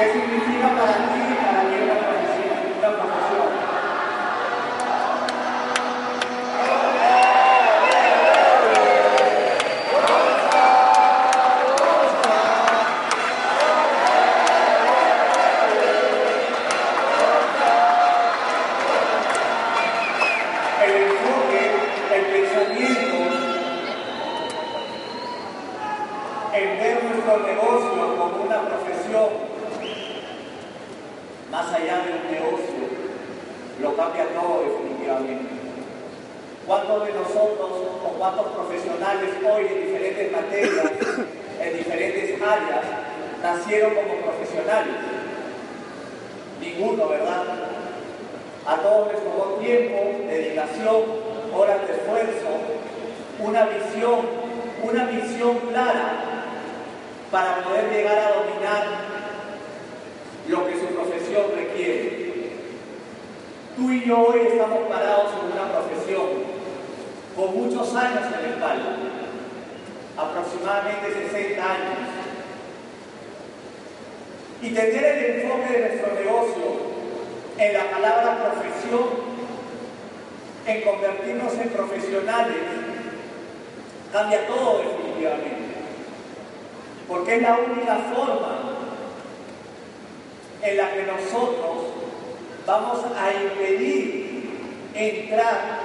कैसे लिखने का allá de un negocio, lo cambia todo definitivamente. ¿Cuántos de nosotros o cuántos profesionales hoy en diferentes materias, en diferentes áreas, nacieron como profesionales? Ninguno, ¿verdad? A todos les tomó tiempo, dedicación, horas de esfuerzo, una visión, una visión clara para poder llegar a dominar lo que su profesión requiere. Tú y yo hoy estamos parados en una profesión con muchos años en el espalda, aproximadamente 60 años. Y tener el enfoque de nuestro negocio en la palabra profesión, en convertirnos en profesionales, cambia todo definitivamente porque es la única forma en la que nosotros vamos a impedir entrar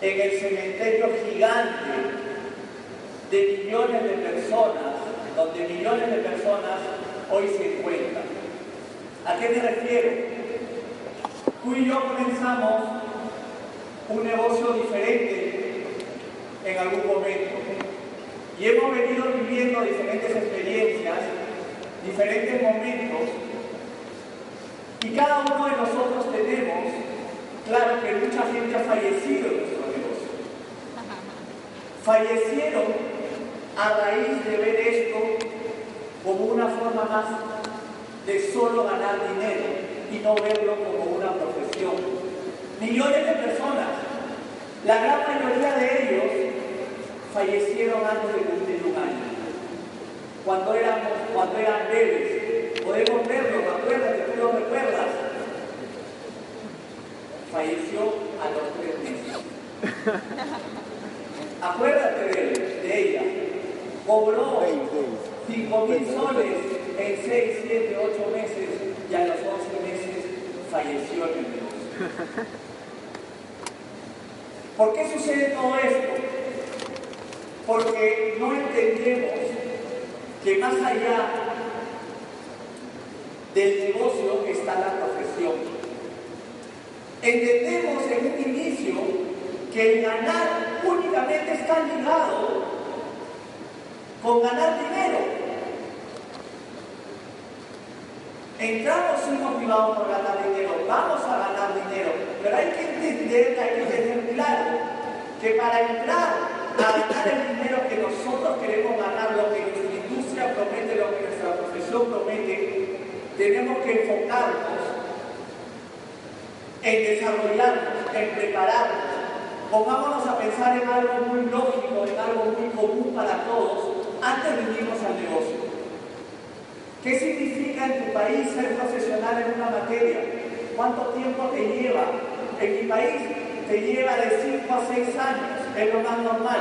en el cementerio gigante de millones de personas, donde millones de personas hoy se encuentran. ¿A qué me refiero? Tú y yo comenzamos un negocio diferente en algún momento. Y hemos venido viviendo diferentes experiencias, diferentes momentos, y cada uno de nosotros tenemos, claro que mucha gente ha fallecido en nuestro negocio. Fallecieron a raíz de ver esto como una forma más de solo ganar dinero y no verlo como una profesión. Millones de personas, la gran mayoría de ellos fallecieron antes de cumplir un año. Cuando, éramos, cuando eran bebés, podemos verlo, acuérdate, tú recuerdas. Falleció a los tres meses. Acuérdate de, de ella. Cobró 5 mil soles en 6, 7, 8 meses y a los 11 meses falleció en el negocio. ¿Por qué sucede todo esto? porque no entendemos que más allá del negocio está la profesión. Entendemos que el ganar únicamente está ligado con ganar dinero. Entramos y motivados por ganar dinero, vamos a ganar dinero, pero hay que entender, hay que tener claro que para entrar a ganar el dinero que nosotros queremos ganar, lo que nuestra industria promete, lo que nuestra profesión promete, tenemos que enfocarnos en desarrollarnos, en prepararnos. Pongámonos a pensar en algo muy lógico, en algo muy común para todos, antes de irnos al negocio. ¿Qué significa en tu país ser profesional en una materia? ¿Cuánto tiempo te lleva? En mi país te lleva de 5 a 6 años es lo más normal.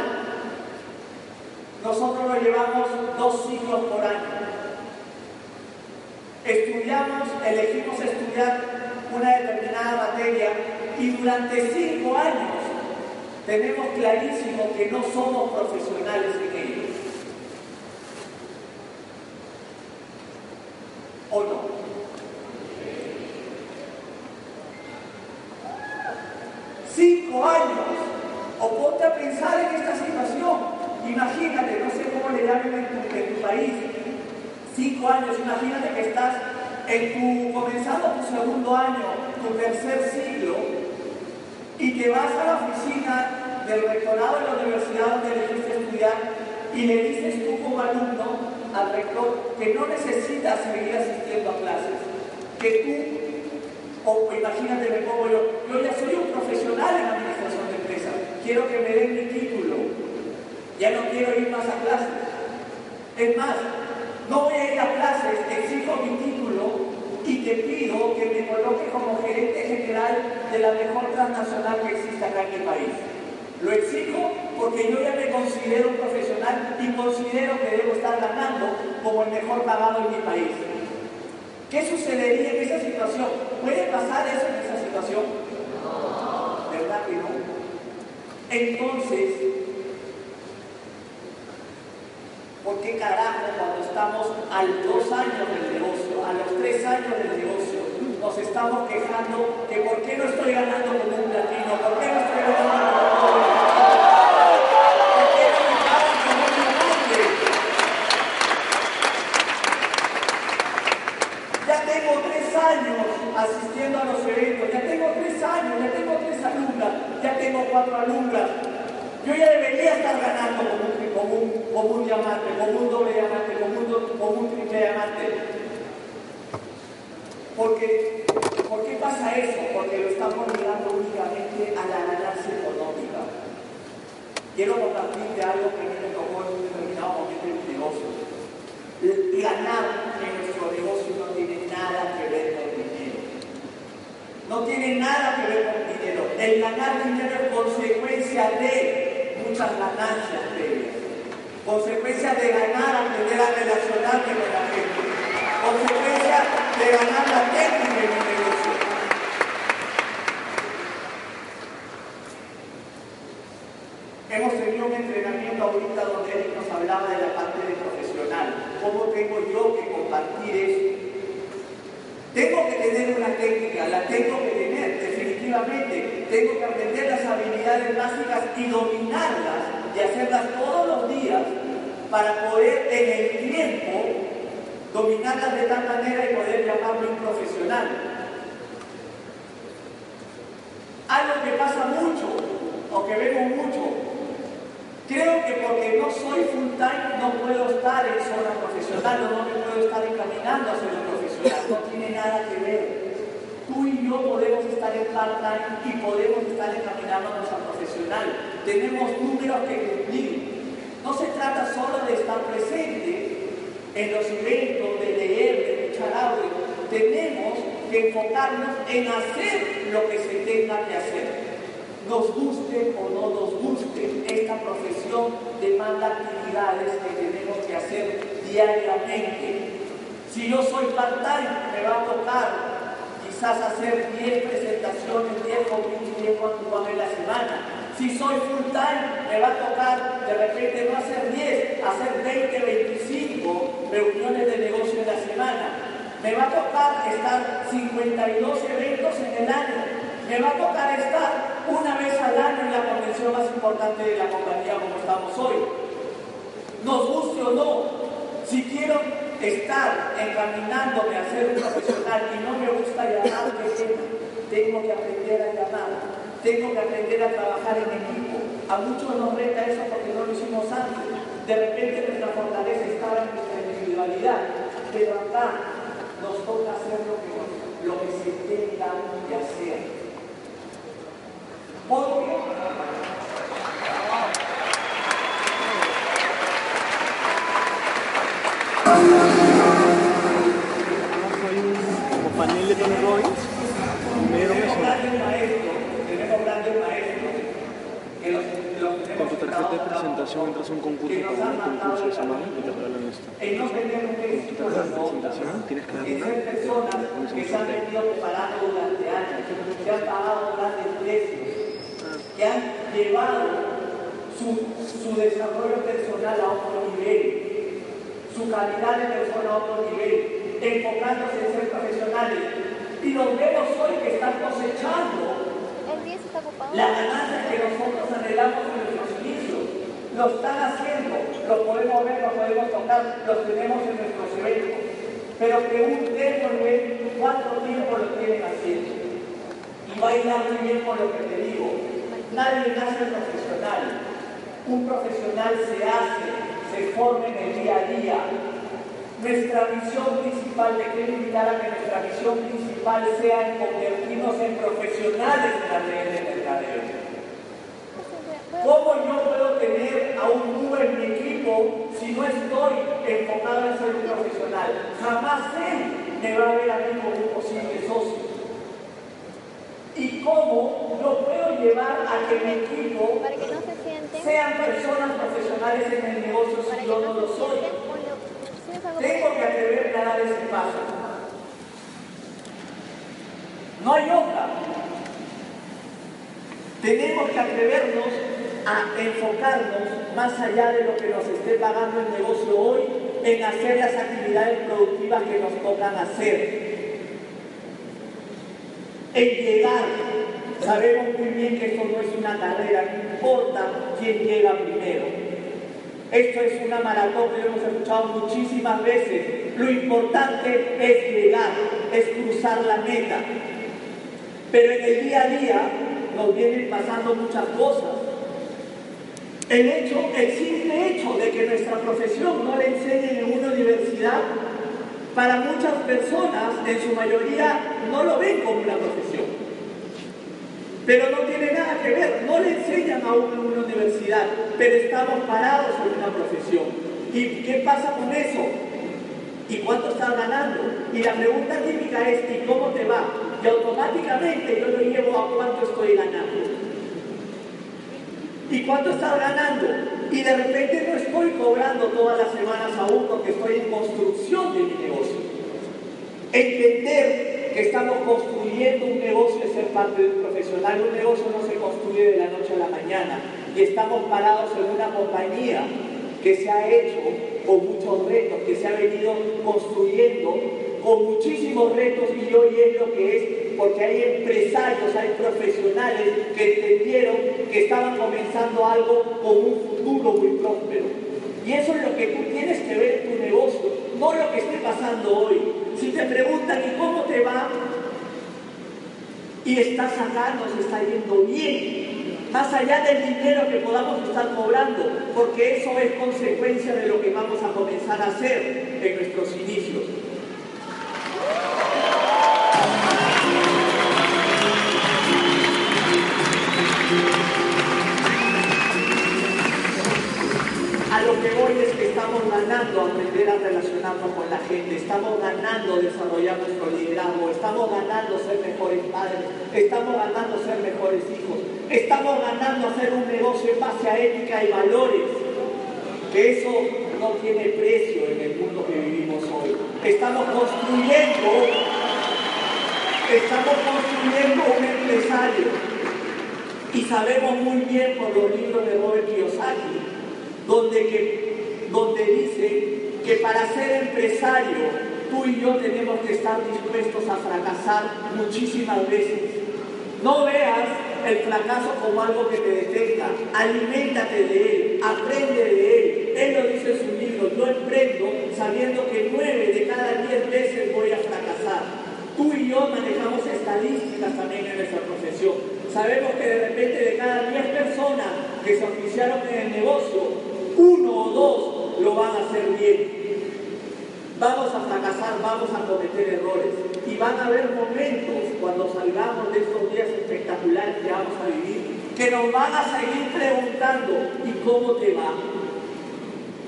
Nosotros lo llevamos dos ciclos por año. Estudiamos, elegimos estudiar una determinada materia y durante cinco años tenemos clarísimo que no somos profesionales en ello. ¿O no? Cinco años o ponte a pensar en esta situación. Imagínate, no sé cómo le llamen en tu, país, cinco años, imagínate que estás en tu, comenzando tu segundo año, tu tercer siglo, y que vas a la oficina del rectorado de la universidad donde elegiste estudiar y le dices tú como alumno al rector que no necesitas seguir asistiendo a clases, que tú, o imagínate, me pongo yo, yo ya soy un profesional en administración quiero que me den mi título, ya no quiero ir más a clases. Es más, no voy a ir a clases, exijo mi título y te pido que me coloque como gerente general de la mejor transnacional que existe acá en el país. Lo exijo porque yo ya me considero un profesional y considero que debo estar ganando como el mejor pagado en mi país. ¿Qué sucedería en esa situación? ¿Puede pasar eso en esa situación? ¿Verdad que no? Entonces, ¿por qué carajo estamos a los dos años del negocio, a los tres años del negocio, nos estamos quejando que por qué no estoy ganando como un latino, por qué no estoy ganando como un ¿Por qué no me pagan como un diamante? Ya tengo tres años asistiendo a los eventos, ya tengo tres años, ya tengo tres alumnas, ya tengo cuatro alumnas. Yo ya debería estar ganando como un, como un, como un diamante, como un doble diamante, como un, do- como un triple diamante. Porque, ¿Por qué pasa eso? Porque lo estamos ligando únicamente a la ganancia económica. Compartirte algo que a mí me tocó en un determinado momento en mi negocio. Ganar en nuestro negocio no tiene nada que ver con dinero. No tiene nada que ver con dinero. El ganar dinero es consecuencia de muchas ganancias previas. Consecuencia de ganar, aprender a relacionarme con la gente. Consecuencia de ganar la técnica en mi negocio. Hemos tenido un entrenamiento nos hablaba de la parte de profesional. ¿Cómo tengo yo que compartir eso? Tengo que tener una técnica, la tengo que tener, definitivamente. Tengo que aprender las habilidades básicas y dominarlas y hacerlas todos los días para poder en el tiempo dominarlas de tal manera y poder llamarme un profesional. Algo que pasa mucho o que vemos mucho. Creo que porque no soy full time no puedo estar en zona profesional o no me puedo estar encaminando a ser un profesional. No tiene nada que ver. Tú y yo podemos estar en part-time y podemos estar encaminándonos a profesional. Tenemos números que cumplir. No se trata solo de estar presente en los eventos, de leer, de escuchar audio. Tenemos que enfocarnos en hacer lo que se tenga que hacer. Nos guste o no nos guste, esta profesión demanda actividades que tenemos que hacer diariamente. Si yo soy part-time, me va a tocar quizás hacer 10 presentaciones, 10 copies, 10 cuando en la semana. Si soy full-time, me va a tocar de repente no hacer 10, hacer 20, 25 reuniones de negocio en la semana. Me va a tocar estar 52 eventos en el año. Me va a tocar estar una vez al año en la convención más importante de la compañía como estamos hoy. Nos guste o no, si quiero estar encaminándome a ser un profesional y no me gusta llamar. Tengo que aprender a llamar, tengo que aprender a trabajar en equipo. A muchos nos reta eso porque no lo hicimos antes. De repente nuestra fortaleza estaba en nuestra individualidad, pero acá nos toca hacer lo que, lo que se tenga que hacer. Porque Abajo hay un como panel de Tony Robbins. Primero me Con tu tarjeta de presentación entras a un concurso para un concurso de semana y te regalan esto. tarjeta de presentación tienes que dar una y le pones un que que han que llevado su, su desarrollo personal a otro nivel, su calidad de persona a otro nivel, enfocándose en ser profesionales. Y los vemos hoy que están cosechando El 10 está ocupado. la ganancia que nosotros anhelamos en nuestros inicios. Lo están haciendo, lo podemos ver, lo podemos tocar, los tenemos en nuestros eventos. Pero pregúntenle cuánto tiempo lo tienen haciendo. Y va a ir muy bien con lo que te digo. Nadie nace profesional. Un profesional se hace, se forma en el día a día. Nuestra misión principal, te quiero invitar a que nuestra misión principal sea en convertirnos en profesionales de la red de mercadeo. ¿Cómo yo puedo tener a un Uber en mi equipo si no estoy enfocado en ser un profesional? Jamás él me va a ver a mí como un posible socio. ¿Y cómo lo puedo llevar a que mi equipo Para que no se sienten. sean personas profesionales en el negocio si yo no no lo soy? si Tengo que atreverme a dar ese paso. No hay otra. Tenemos que atrevernos a enfocarnos más allá de lo que nos esté pagando el negocio hoy en hacer las actividades productivas que nos tocan hacer. En llegar, sabemos muy bien que esto no es una carrera, no importa quién llega primero. Esto es una maratón que hemos escuchado muchísimas veces. Lo importante es llegar, es cruzar la meta. Pero en el día a día nos vienen pasando muchas cosas. El hecho, el simple hecho de que nuestra profesión no le enseñen en una universidad, para muchas personas, en su mayoría, no lo ven como una profesión. Pero no tiene nada que ver, no le enseñan aún en una universidad, pero estamos parados en una profesión. ¿Y qué pasa con eso? ¿Y cuánto estás ganando? Y la pregunta típica es, ¿y cómo te va? Y automáticamente yo lo llevo a cuánto estoy ganando. ¿Y cuánto estás ganando? Y de repente no estoy cobrando todas las semanas aún porque estoy en construcción de mi negocio. Entender que estamos construyendo un negocio es ser parte de un profesional. Un negocio no se construye de la noche a la mañana. Y estamos parados en una compañía que se ha hecho con muchos retos, que se ha venido construyendo con muchísimos retos y hoy es lo que es, porque hay empresarios, hay profesionales que entendieron que estaban comenzando algo con un futuro muy próspero. Y eso es lo que tú tienes que ver en tu negocio, no lo que esté pasando hoy. Si te preguntan, ¿y cómo te va? Y estás sacando, se está yendo bien, más allá del dinero que podamos estar cobrando, porque eso es consecuencia de lo que vamos a comenzar a hacer en nuestros inicios. Estamos ganando aprender a relacionarnos con la gente, estamos ganando desarrollar nuestro liderazgo, estamos ganando ser mejores padres, estamos ganando ser mejores hijos, estamos ganando hacer un negocio en base a ética y valores, eso no tiene precio en el mundo que vivimos hoy. Estamos construyendo, estamos construyendo un empresario y sabemos muy bien por los libros de Robert Kiyosaki donde, que, donde dice que para ser empresario tú y yo tenemos que estar dispuestos a fracasar muchísimas veces. No veas el fracaso como algo que te detenga, aliméntate de él, aprende de él. Él lo dice en su libro, yo emprendo sabiendo que nueve de cada diez veces voy a fracasar. Tú y yo manejamos estadísticas también en nuestra profesión. Sabemos que de repente de cada diez personas que se oficiaron en el negocio, uno o dos lo van a hacer bien. Vamos a fracasar, vamos a cometer errores. Y van a haber momentos cuando salgamos de estos días espectaculares que vamos a vivir, que nos van a seguir preguntando, ¿y cómo te va?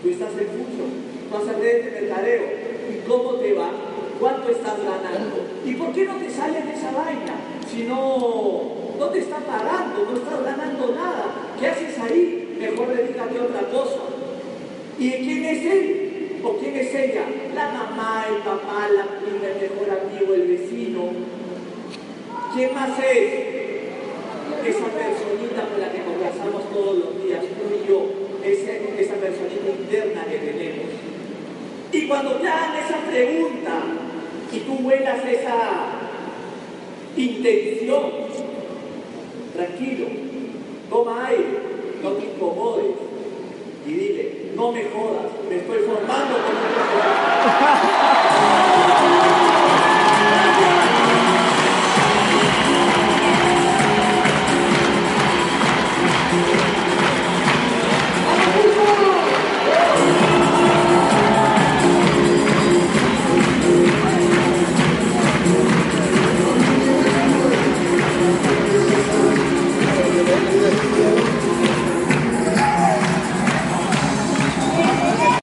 Tú estás en curso, tú haces redes de mercadeo, ¿y cómo te va? ¿Cuánto estás ganando? ¿Y por qué no te sales de esa vaina? Si no, no te está pagando, no estás ganando nada. ¿Qué haces ahí? mejor dedícate a otra cosa. ¿Y quién es él? ¿O quién es ella? La mamá, el papá, la prima, el mejor amigo, el vecino. ¿Quién más es? Esa personita con la que conversamos todos los días, tú y yo, esa, esa personita interna que tenemos. Y cuando te hagan esa pregunta y tú vuelas esa intención, tranquilo, toma aire, no te incomodes no me jodas, me estoy formando